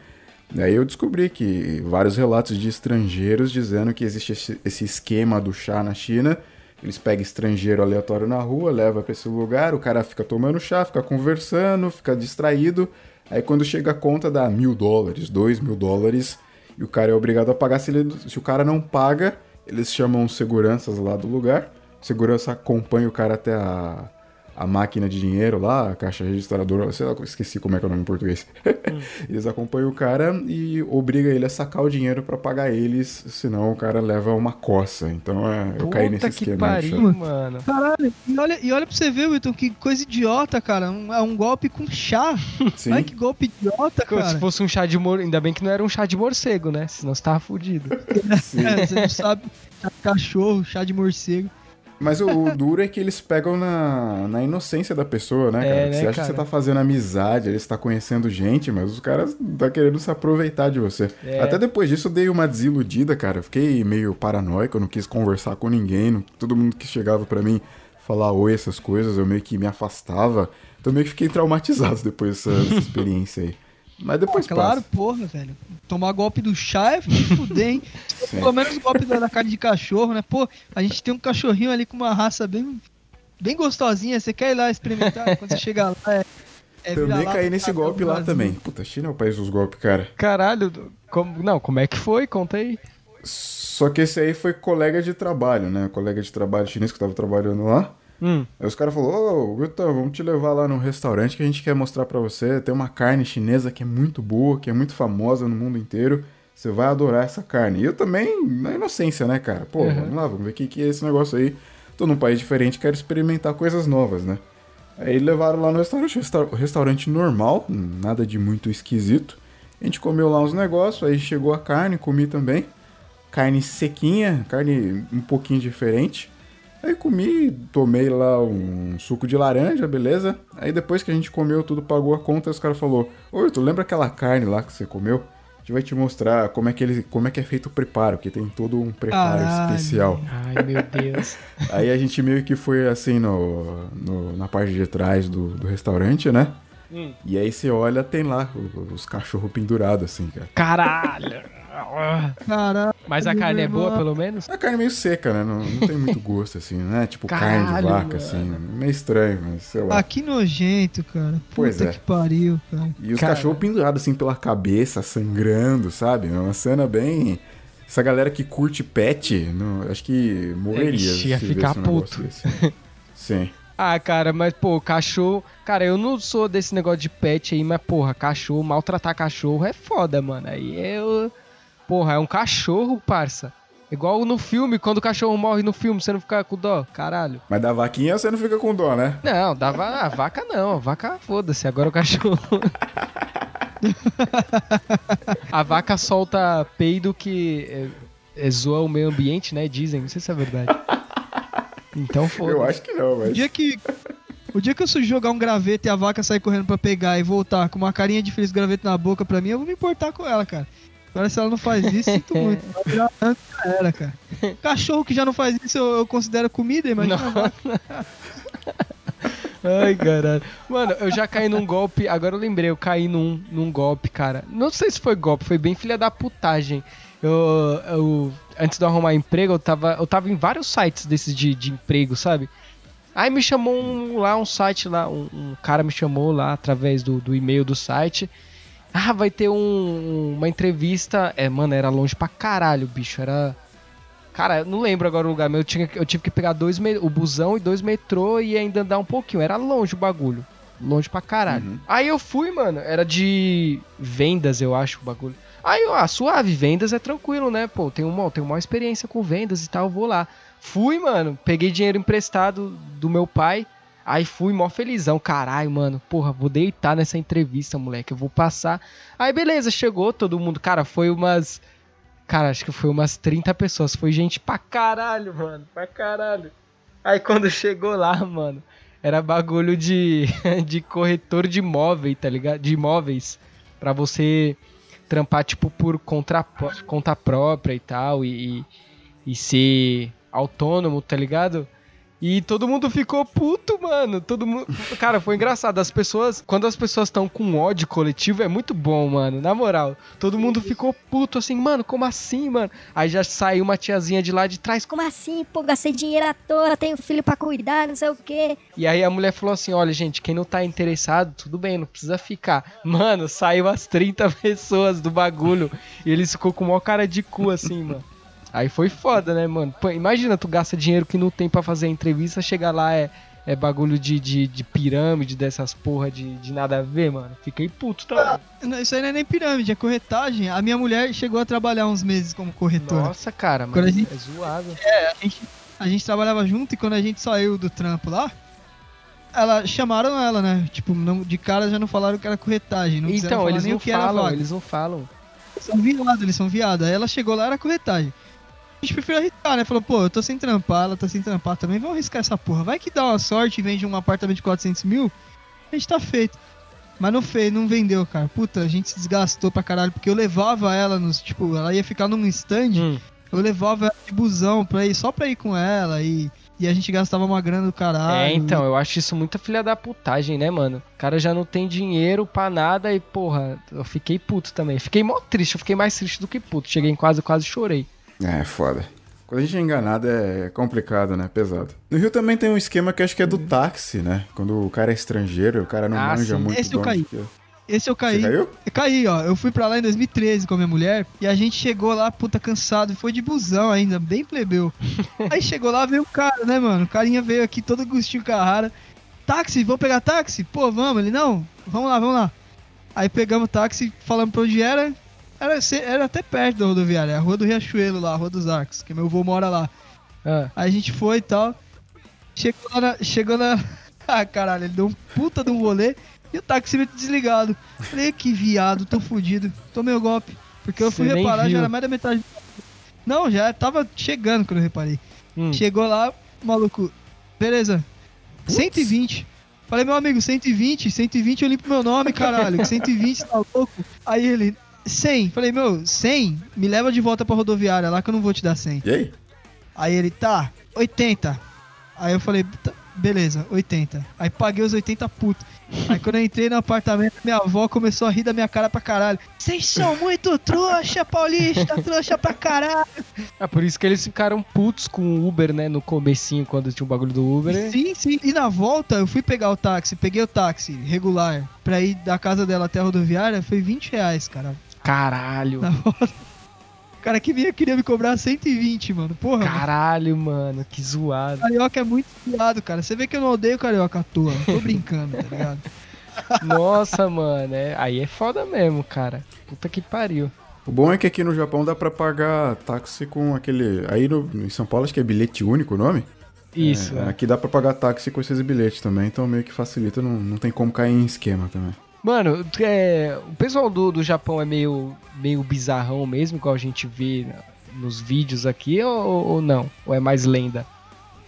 E aí eu descobri que vários relatos de estrangeiros dizendo que existe esse, esquema do chá na China. Eles pegam estrangeiro aleatório na rua, leva para esse lugar, o cara fica tomando chá, fica conversando, fica distraído. Aí quando chega a conta dá mil dólares, dois mil dólares, e o cara é obrigado a pagar. Se, ele, se o cara não paga, eles chamam seguranças lá do lugar. Segurança acompanha o cara até a, a máquina de dinheiro lá, a caixa registradora, sei lá, esqueci como é que é o nome em português. Hum. eles acompanham o cara e obriga ele a sacar o dinheiro para pagar eles, senão o cara leva uma coça. Então é, eu Puta caí nesse que esquema. Pariu, mano. Caralho, e olha, e olha pra você ver, Wilton, que coisa idiota, cara. Um, é um golpe com chá. Sim. Ai, que golpe idiota, cara. Se fosse um chá de morcego, ainda bem que não era um chá de morcego, né? Senão você tava fudido. é, você não sabe, chá de cachorro, chá de morcego. Mas o, o, duro é que eles pegam na, na inocência da pessoa, né, cara? É, né, você acha cara? que você tá fazendo amizade, eles tá conhecendo gente, mas os caras tá querendo se aproveitar de você. É. Até depois disso eu dei uma desiludida, cara. Eu fiquei meio paranoico, eu não quis conversar com ninguém. Não, todo mundo que chegava para mim falar oi, essas coisas, eu meio que me afastava. Então meio que fiquei traumatizado depois dessa, dessa experiência aí. Mas depois Pô, Claro, passa. porra, velho. Tomar golpe do chá é fuder, hein? Pelo menos golpe da carne de cachorro, né? Pô, a gente tem um cachorrinho ali com uma raça bem, bem gostosinha. Você quer ir lá experimentar? Quando você chegar lá, é. é também caí nesse golpe lá também. Puta, China é o país dos golpes, cara. Caralho, como, não, como é que foi? Conta aí. Só que esse aí foi colega de trabalho, né? Colega de trabalho chinês que tava trabalhando lá. Hum. Aí os caras falaram, ô, Gutão, vamos te levar lá num restaurante que a gente quer mostrar para você. Tem uma carne chinesa que é muito boa, que é muito famosa no mundo inteiro. Você vai adorar essa carne. E eu também, na inocência, né, cara? Pô, uhum. vamos lá, vamos ver o que, que é esse negócio aí. Tô num país diferente, quero experimentar coisas novas, né? Aí levaram lá no restaurante, resta- restaurante normal, nada de muito esquisito. A gente comeu lá uns negócios, aí chegou a carne, comi também. Carne sequinha, carne um pouquinho diferente. Aí comi, tomei lá um suco de laranja, beleza? Aí depois que a gente comeu tudo, pagou a conta, os caras falou: Oi, tu lembra aquela carne lá que você comeu? A gente vai te mostrar como é que, ele, como é, que é feito o preparo, que tem todo um preparo especial. Ai, meu Deus. Aí a gente meio que foi assim no, no- na parte de trás do, do restaurante, né? Hum. E aí você olha, tem lá os cachorros pendurados, assim, cara. Caralho. Caralho. Mas a carne é boa, pelo menos? A carne é meio seca, né? Não, não tem muito gosto, assim, né? Tipo carne de Caralho, vaca, mano. assim. Meio estranho, mas sei lá. Ah, que nojento, cara. Puta Pois é. que pariu, cara. E os Cara. cachorros pendurados assim pela cabeça, sangrando, sabe? É uma cena bem. Essa galera que curte pet, não, acho que morreria. Ixi, ia se ficar um puto. desse. Sim. Ah, cara, mas, pô, cachorro. Cara, eu não sou desse negócio de pet aí, mas, porra, cachorro, maltratar cachorro é foda, mano. Aí eu. Porra, é um cachorro, parça. Igual no filme, quando o cachorro morre no filme, você não fica com dó? Caralho. Mas da vaquinha você não fica com dó, né? Não, dava. A vaca não, a vaca foda-se, agora o cachorro. a vaca solta peido que é, é, zoa o meio ambiente, né? Dizem, não sei se é verdade. Então foda. Eu acho que não, O mas. dia que. O dia que eu jogar um graveto e a vaca sair correndo pra pegar e voltar com uma carinha de feliz graveto na boca pra mim, eu vou me importar com ela, cara. Agora se ela não faz isso, sinto muito. Virar ranço pra ela, cara. Cachorro que já não faz isso, eu, eu considero comida, imagina. Ai, caralho. Mano, eu já caí num golpe. Agora eu lembrei, eu caí num, num golpe, cara. Não sei se foi golpe, foi bem filha da putagem. Eu, eu- antes de eu arrumar emprego, eu tava, eu tava em vários sites desses de, de emprego, sabe? Aí me chamou um, lá um site lá, um, um cara me chamou lá através do, do e-mail do site. Ah, vai ter um- uma entrevista. É, mano, era longe pra caralho, bicho. Era. Cara, eu não lembro agora o lugar, mas eu, tinha, eu tive que pegar dois me- o busão e dois metrô e ainda andar um pouquinho. Era longe o bagulho. Longe pra caralho. Uhum. Aí eu fui, mano. Era de vendas, eu acho, o bagulho. Aí, ah, suave, vendas é tranquilo, né? Pô, tenho uma, tenho uma experiência com vendas e tal, vou lá. Fui, mano, peguei dinheiro emprestado do meu pai. Aí fui mó felizão, caralho, mano. Porra, vou deitar nessa entrevista, moleque. Eu vou passar. Aí beleza, chegou todo mundo. Cara, foi umas. Cara, acho que foi umas 30 pessoas. Foi gente pra caralho, mano. Pra caralho. Aí quando chegou lá, mano, era bagulho de, de corretor de imóveis, tá ligado? De imóveis. Pra você trampar, tipo, por contra, conta própria e tal. E, e, e ser autônomo, tá ligado? E todo mundo ficou puto, mano. Todo mundo. Cara, foi engraçado. As pessoas. Quando as pessoas estão com ódio coletivo, é muito bom, mano. Na moral. Todo mundo ficou puto assim, mano, como assim, mano? Aí já saiu uma tiazinha de lá de trás. Como assim, pô, gastei dinheiro à toa, tenho filho pra cuidar, não sei o quê. E aí a mulher falou assim: olha, gente, quem não tá interessado, tudo bem, não precisa ficar. Mano, saiu as 30 pessoas do bagulho. E eles ficou com maior cara de cu, assim, mano. Aí foi foda, né, mano? Pô, imagina, tu gasta dinheiro que não tem pra fazer a entrevista, chegar lá é, é bagulho de, de, de pirâmide, dessas porra de, de nada a ver, mano. Fiquei puto também. Não, Isso aí não é nem pirâmide, é corretagem. A minha mulher chegou a trabalhar uns meses como corretora. Nossa, cara, mano, gente- é zoado. A gente, a gente trabalhava junto e quando a gente saiu do trampo lá, ela chamaram ela, né? Tipo, não, de cara já não falaram que era corretagem. Não Então, eles não o que era falam, eles não falam. São viados, eles são viados. Aí ela chegou lá, era corretagem. A gente preferiu arriscar, né? Falou, pô, eu tô sem trampar, ela tá sem trampar também, vamos arriscar essa porra. Vai que dá uma sorte e vende um apartamento de 400 mil, a gente tá feito. Mas não fez, não vendeu, cara. Puta, a gente se desgastou pra caralho, porque eu levava ela nos, tipo, ela ia ficar num stand, Hum. eu levava ela de busão pra ir, só pra ir com ela e, e a gente gastava uma grana do caralho. É, então, eu acho isso muita filha da putagem, né, mano? O cara já não tem dinheiro pra nada e, porra, eu fiquei puto também. Fiquei mó triste, eu fiquei mais triste do que puto. Cheguei em casa e quase chorei. É, foda. Quando a gente é enganado é complicado, né? Pesado. No Rio também tem um esquema que acho que é do táxi, né? Quando o cara é estrangeiro, o cara não Ah, manja sim. muito Esse eu caí. que é. Esse eu Você caí. caiu? Eu caí, ó. Eu fui pra lá em 2013 com a minha mulher e a gente chegou lá, puta, cansado. e Foi de busão ainda, bem plebeu. Aí chegou lá, veio o cara, né, mano? O carinha veio aqui todo Agostinho Carrara. Táxi, vamos pegar táxi? Pô, vamos. Ele, não, vamos lá, vamos lá. Aí pegamos o táxi, falamos pra onde era. Era, era até perto da rodoviária, a rua do Riachuelo lá, a rua dos Arcos, que meu avô mora lá. Ah, Aí a gente foi e tal. Chegou lá na. Chegou na. Ah, caralho, ele deu um puta de um rolê e o taxímetro desligado. Falei, que viado, tô fudido. Tomei o golpe. Porque eu fui Você reparar, já era mais da metade. Não, já tava chegando quando eu reparei. Hum. Chegou lá, maluco. Beleza. 120. Falei, meu amigo, 120, 120 eu limpo meu nome, caralho. 120, tá louco? Aí ele, 100. Falei, meu, 100? Me leva de volta pra rodoviária lá que eu não vou te dar 100. E aí? Aí ele, tá, 80. Aí eu falei, "Tá, beleza, 80. Aí paguei os 80 puto. Aí quando eu entrei no apartamento, minha avó começou a rir da minha cara pra caralho. Vocês são muito trouxa, paulista, trouxa pra caralho. É por isso que eles ficaram putos com o Uber, né? No comecinho, quando tinha o bagulho do Uber. né? Sim, sim. E na volta, eu fui pegar o táxi, peguei o táxi regular pra ir da casa dela até a rodoviária, foi 20 reais, cara. Caralho. Na. O cara que vinha queria me cobrar 120, mano. Porra. Caralho, mano. Que zoado. Carioca é muito fiado, cara. Você vê que eu não odeio carioca à toa. Tô brincando, tá ligado? Nossa, mano. É... Aí é foda mesmo, cara. Puta que pariu. O bom é que aqui no Japão dá pra pagar táxi com aquele. Aí no, em São Paulo acho que é bilhete único o nome. Isso. É, é. aqui dá pra pagar táxi com esses bilhetes também, então meio que facilita, não, não tem como cair em esquema também. Mano, é, o pessoal do, do Japão é meio, meio bizarrão mesmo, igual a gente vê nos vídeos aqui, ou, ou não? Ou é mais lenda?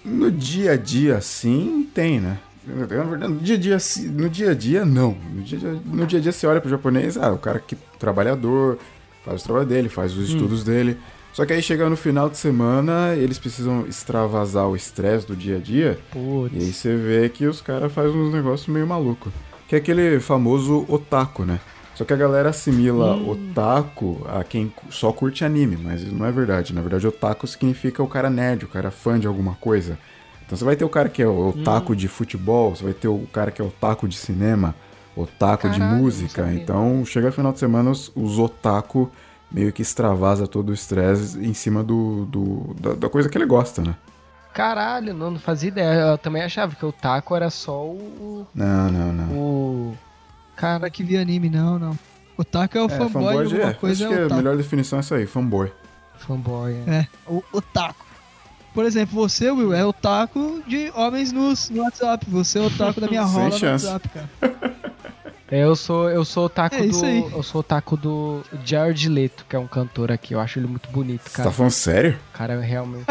No dia a dia, sim, tem, né? Na verdade, no dia a dia, no dia a dia, não. No dia a dia, no dia, a dia você olha pro japonês, ah, o cara que trabalhador, faz o trabalho dele, faz os estudos dele. Só que aí chega no final de semana, eles precisam extravasar o estresse do dia a dia. Putz. E aí você vê que os caras fazem uns negócios meio maluco. Que é aquele famoso otaku, né? Só que a galera assimila otaku a quem só curte anime, mas isso não é verdade. Na verdade, otaku significa o cara nerd, o cara fã de alguma coisa. Então você vai ter o cara que é otaku de futebol, você vai ter o cara que é otaku de cinema, otaku de Caralho, não música. Então chega final de semana, os, os otaku meio que extravasa todo o estresse em cima do, do- da, da coisa que ele gosta, né? Caralho, não, não fazia ideia. Eu também achava que o taco era só o. Não, não, não. o... Cara, que via anime, não, não. Otaku é o É, fanboy, de- uma é, coisa acho é que a melhor definição é isso aí, fanboy. fanboy. É. É, o otaku. Por exemplo, você, Will, é otaku de homens nus no WhatsApp. Você é otaku da minha Sem rola no chance. WhatsApp, cara. É, Eu sou eu sou o taco É isso do aí. eu sou o taco do Jared Leto, que é um cantor aqui. Eu acho ele muito bonito, Você cara. tá falando sério? O cara é realmente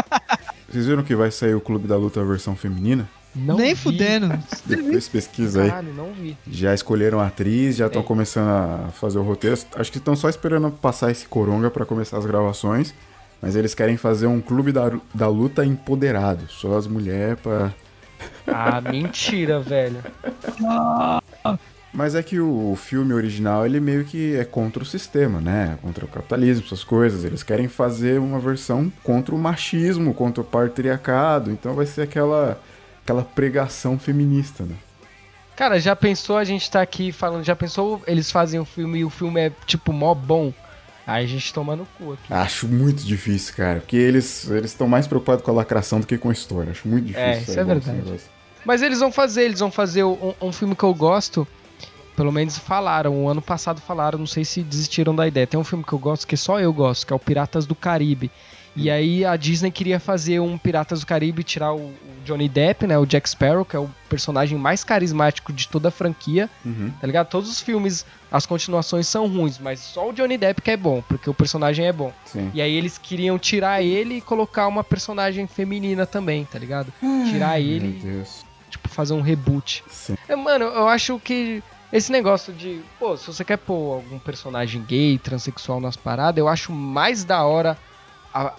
Vocês viram que vai sair o Clube da Luta versão feminina? não Nem vi. fudendo. Depois pesquisa aí. Caralho, não vi. Já escolheram a atriz, já estão É. começando a fazer o roteiro. Acho que estão só esperando passar esse coronga pra começar as gravações. Mas eles querem fazer um clube da, da luta empoderado. Só as mulheres pra. Ah, mentira, velho. Mas é que o, o filme original, ele meio que é contra o sistema, né? Contra o capitalismo, essas coisas. Eles querem fazer uma versão contra o machismo, contra o patriarcado. Então vai ser aquela, aquela pregação feminista, né? Cara, já pensou a gente tá aqui falando, já pensou eles fazem o filme e o filme é tipo mó bom? Aí a gente toma no cu aqui. Acho muito difícil, cara. Porque eles eles estão mais preocupados com a lacração do que com a história. Acho muito difícil. É, isso é esse verdade. Mas eles vão fazer, eles vão fazer um, um filme que eu gosto. Pelo menos falaram, o ano passado falaram, não sei se desistiram da ideia. Tem um filme que eu gosto que só eu gosto, que é o Piratas do Caribe. E aí a Disney queria fazer um Piratas do Caribe, tirar o, o Johnny Depp, né, o Jack Sparrow, que é o personagem mais carismático de toda a franquia, Uhum. tá ligado? Todos os filmes, as continuações são ruins, mas só o Johnny Depp que é bom, porque o personagem é bom. Sim. E aí eles queriam tirar ele e colocar uma personagem feminina também, tá ligado? Tirar ele Meu Deus. tipo, fazer um reboot. Sim. É, mano, eu acho que esse negócio de, pô, se você quer pôr algum personagem gay, transexual nas paradas, eu acho mais da hora a-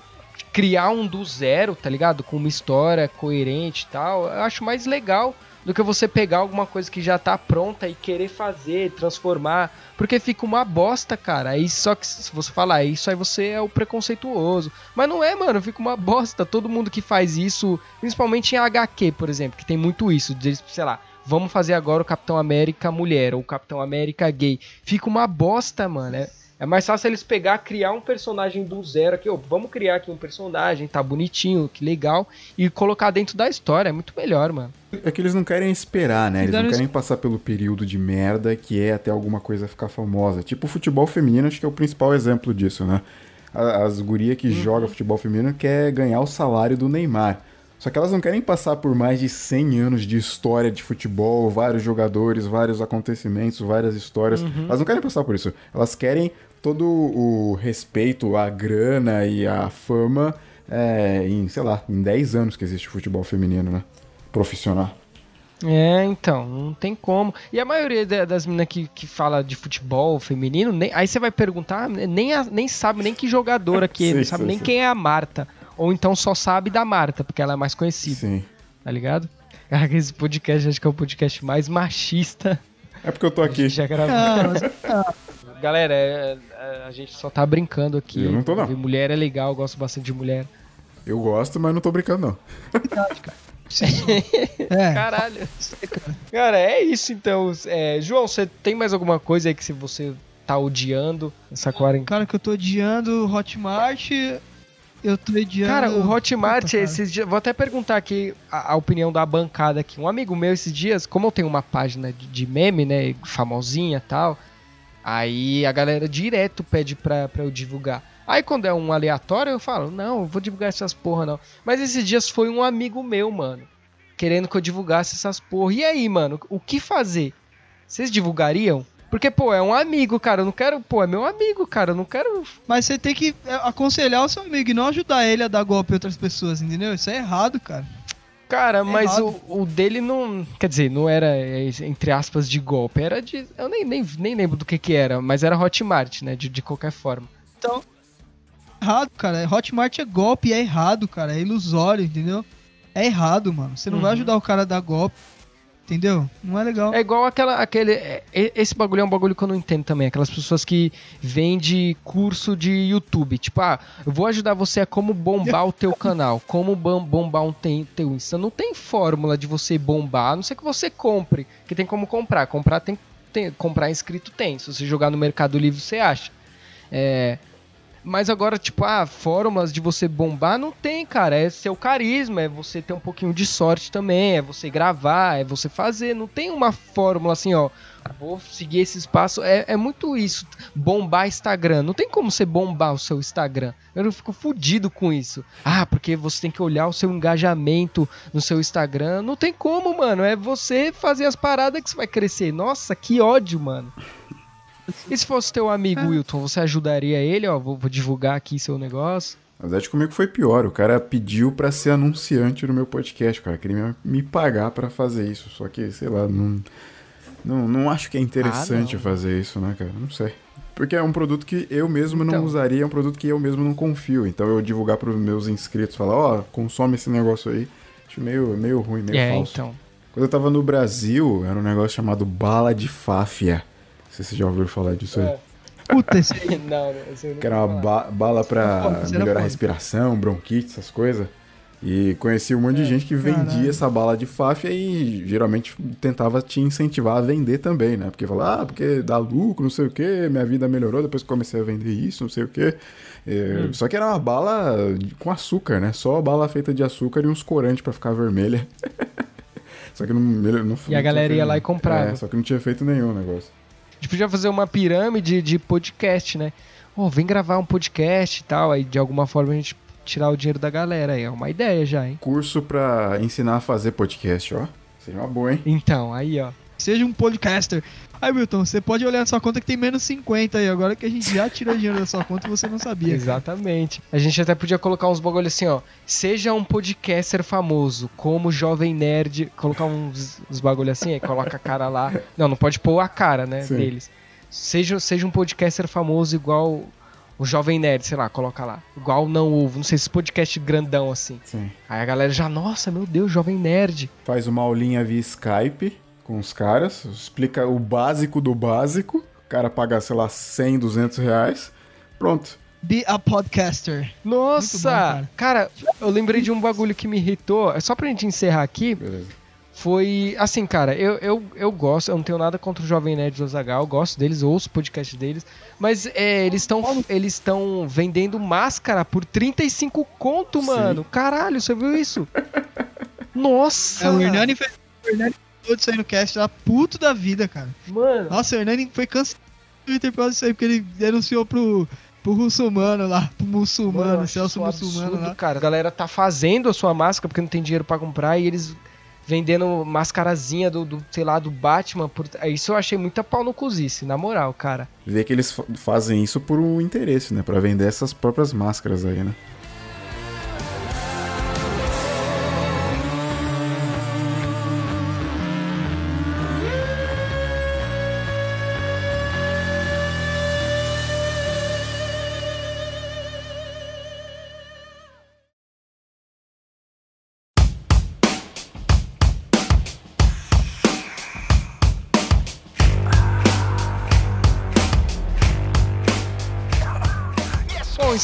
criar um do zero, tá ligado? Com uma história coerente e tal. Eu acho mais legal do que você pegar alguma coisa que já tá pronta e querer fazer, transformar, porque fica uma bosta, cara. Aí só que se você falar isso aí você é o preconceituoso. Mas não é, mano, fica uma bosta. Todo mundo que faz isso, principalmente em HQ, por exemplo, que tem muito isso, sei lá, vamos fazer agora o Capitão América mulher ou o Capitão América gay. Fica uma bosta, mano. É, é mais fácil eles pegar, criar um personagem do zero aqui, ó, vamos criar aqui um personagem, tá bonitinho, que legal, e colocar dentro da história, é muito melhor, mano. É que eles não querem esperar, né? Eles não querem passar pelo período de merda que é até alguma coisa ficar famosa. Tipo, o futebol feminino acho que é o principal exemplo disso, né? A- As gurias que jogam futebol feminino quer ganhar o salário do Neymar. Só que elas não querem passar por mais de 100 anos de história de futebol, vários jogadores, vários acontecimentos, várias histórias. Elas não querem passar por isso. Elas querem todo o respeito, a grana e a fama é, em, sei lá, em 10 anos que existe futebol feminino, né? Profissional. É, então, não tem como. E a maioria da- das meninas que, que fala de futebol feminino, nem- aí você vai perguntar, nem, nem sabe nem que jogadora que é, não sabe sim, nem sim. quem é a Marta. Ou então só sabe da Marta, porque ela é mais conhecida, Sim. tá ligado? Cara, esse podcast acho que é o podcast mais machista É porque eu tô aqui. já gravou. Ah, mas- Galera, é- é- a gente só tá brincando aqui. Eu não tô, não. Mulher é legal, eu gosto bastante de mulher. Eu gosto, mas não tô brincando, não. é, Caralho. cara. Cara, é isso então. É, João, você tem mais alguma coisa aí que se você tá odiando essa quarentena? Cara, que eu tô odiando o Hotmart. Eu tô odiando. Cara, o Hotmart, Puta, esses dias. Vou até perguntar aqui a, a opinião da bancada aqui. Um amigo meu esses dias, como eu tenho uma página de, de meme, né? Famosinha e tal. Aí a galera direto pede pra, pra eu divulgar. Aí quando é um aleatório, eu falo, não, eu vou divulgar essas porra não. Mas esses dias foi um amigo meu, mano. Querendo que eu divulgasse essas porra. E aí, mano, o que fazer? Vocês divulgariam? Porque, pô, é um amigo, cara. Eu não quero. Pô, é meu amigo, cara. Eu não quero. Mas você tem que é, aconselhar o seu amigo e não ajudar ele a dar golpe em outras pessoas, entendeu? Isso é errado, cara. Cara, mas errado. o, o dele não. Quer dizer, não era, é, entre aspas, de golpe. Era de. Eu nem, nem, nem lembro do que que era, mas era Hotmart, né? De, de qualquer forma. Então, errado, cara. Hotmart é golpe, é errado, cara. É ilusório, entendeu? É errado, mano. Você não vai Uhum. ajudar o cara a dar golpe. Entendeu? Não é legal. É igual aquela. Aquele, é, esse bagulho é um bagulho que eu não entendo também. Aquelas pessoas que vendem curso de YouTube. Tipo, ah, eu vou ajudar você a como bombar o teu canal. Como bom- bombar um tem- teu Insta. Não tem fórmula de você bombar, a não ser que você compre. Que tem como comprar. Comprar tem, tem comprar inscrito tem. Se você jogar no Mercado Livre, você acha. É. Mas agora, tipo, ah, fórmulas de você bombar não tem, cara. É seu carisma, é você ter um pouquinho de sorte também, é você gravar, é você fazer. Não tem uma fórmula assim, ó. Vou seguir esse espaço. É, é muito isso. Bombar Instagram. Não tem como você bombar o seu Instagram. Eu fico fudido com isso. Ah, porque você tem que olhar o seu engajamento no seu Instagram. Não tem como, mano. É você fazer as paradas que você vai crescer. Nossa, que ódio, mano. E se fosse teu amigo Wilton, você ajudaria ele? Ó, vou, vou divulgar aqui seu negócio. Na verdade, comigo foi pior. O cara pediu pra ser anunciante no meu podcast, cara. Queria me- pagar pra fazer isso. Só que, sei lá, não, não, não acho que é interessante não. fazer isso, né, cara? Não sei. Porque é um produto que eu mesmo não Então. usaria, é um produto que eu mesmo não confio. Então eu divulgar pros meus inscritos, falar, ó, consome esse negócio aí, acho meio, meio ruim, meio é, falso. então. Quando eu tava no Brasil, era um negócio chamado bala de fáfia. Não sei se você já ouviu falar disso aí. É. Puta, esse aí. não, esse não Que era uma ba- bala pra isso era melhorar a respiração, bronquite, essas coisas. E conheci um monte de gente que vendia caralho. essa bala de fáfia e geralmente tentava te incentivar a vender também, né? Porque falava, ah, porque dá lucro, não sei o que, minha vida melhorou depois que comecei a vender isso, não sei o que. Só que era uma bala com açúcar, né? Só bala feita de açúcar e uns corantes pra ficar vermelha. só que não, não, não E a galera ia lá e comprava. É, só que não tinha feito nenhum negócio. A gente podia fazer uma pirâmide de podcast, né? Ô, vem gravar um podcast e tal. Aí de alguma forma a gente tirar o dinheiro da galera. Aí é uma ideia já, hein? Curso pra ensinar a fazer podcast, ó. Seja uma boa, hein? Então, aí, ó. Seja um podcaster. Aí, Milton, você pode olhar na sua conta que tem menos 50 aí. Agora que a gente já tirou dinheiro da sua conta e você não sabia. cara. Exatamente. A gente até podia colocar uns bagulho assim, ó. Seja um podcaster famoso, como Jovem Nerd. Colocar uns, uns bagulho assim, aí coloca a cara lá. Não, não pode pôr a cara, né, Sim. deles. Seja, seja um podcaster famoso igual o Jovem Nerd, sei lá, coloca lá. Igual Não Ovo, não sei se podcast grandão assim. Sim. Aí a galera já, nossa, meu Deus, Jovem Nerd. Faz uma aulinha via Skype com os caras, explica o básico do básico. O cara paga, sei lá, 100, 200 reais. Pronto. Be a podcaster. Nossa! Bom, cara. eu lembrei de um bagulho que me irritou. É só pra gente encerrar aqui. Beleza. Foi assim, cara, eu, eu, eu gosto, eu não tenho nada contra o Jovem Nerd do Azagal, eu gosto deles, ouço o podcast deles, mas é, eles estão eles estão vendendo máscara por 35 conto, Sim. mano. Caralho, você viu isso? Nossa! É, o Hernani fez. O Hernani todo isso aí no cast lá, puto da vida, cara. Mano, Nossa, o Hernani foi cancelado no Twitter por causa disso aí, porque ele denunciou pro, pro muçulmano lá, pro muçulmano, Mano, Celso muçulmano absurdo, lá. cara. A galera tá fazendo a sua máscara porque não tem dinheiro pra comprar e eles vendendo mascarazinha do, do, sei lá, do Batman. Por... Isso eu achei muita pau no cozice, na moral, cara. Vê que eles fa- fazem isso por um interesse, né? Pra vender essas próprias máscaras aí, né?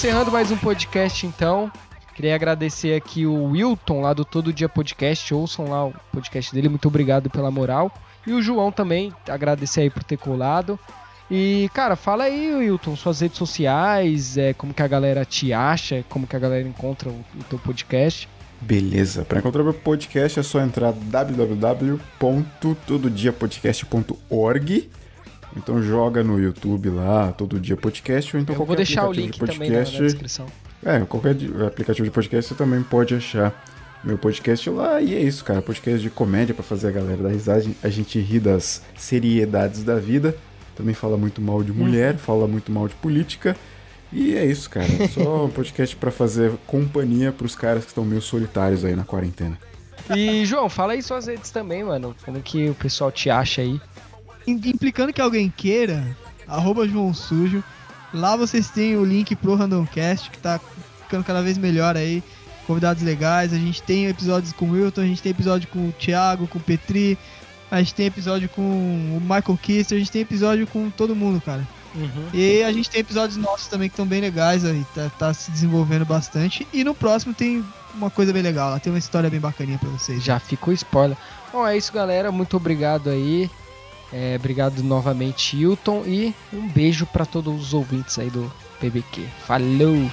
Encerrando mais um podcast então. Queria agradecer aqui o Wilton lá do Todo Dia Podcast. Ouçam lá o podcast dele. Muito obrigado pela moral. E o João também, agradecer aí por ter colado. E, cara, fala aí, Wilton, suas redes sociais, é, como que a galera te acha, como que a galera encontra o, o teu podcast. Beleza. Para encontrar meu podcast é só entrar www.tododiapodcast.org. Então joga no YouTube lá, todo dia podcast, ou então Eu vou qualquer deixar o link de também na, na podcast. descrição. É, qualquer aplicativo de podcast você também pode achar meu podcast lá. E é isso, cara. Podcast de comédia pra fazer a galera dar risada. A gente ri das seriedades da vida. Também fala muito mal de mulher, fala muito mal de política. E é isso, cara. Só um podcast pra fazer companhia pros caras que estão meio solitários aí na quarentena. E, João, fala aí suas redes também, mano. Como que o pessoal te acha aí. Im- Implicando que alguém queira, arroba João Sujo. Lá vocês têm o link pro Randomcast, que tá ficando cada vez melhor aí. Convidados legais. A gente tem episódios com o Wilton, a gente tem episódio com o Thiago, com o Petri. A gente tem episódio com o Michael Kister, a gente tem episódio com todo mundo, cara. Uhum. E a gente tem episódios nossos também que estão bem legais aí, tá, tá se desenvolvendo bastante. E no próximo tem uma coisa bem legal, lá tem uma história bem bacaninha pra vocês. Já ficou spoiler. Bom, é isso, galera. Muito obrigado aí. É, obrigado novamente, Hilton. E um beijo pra todos os ouvintes aí do PBQ. Falou!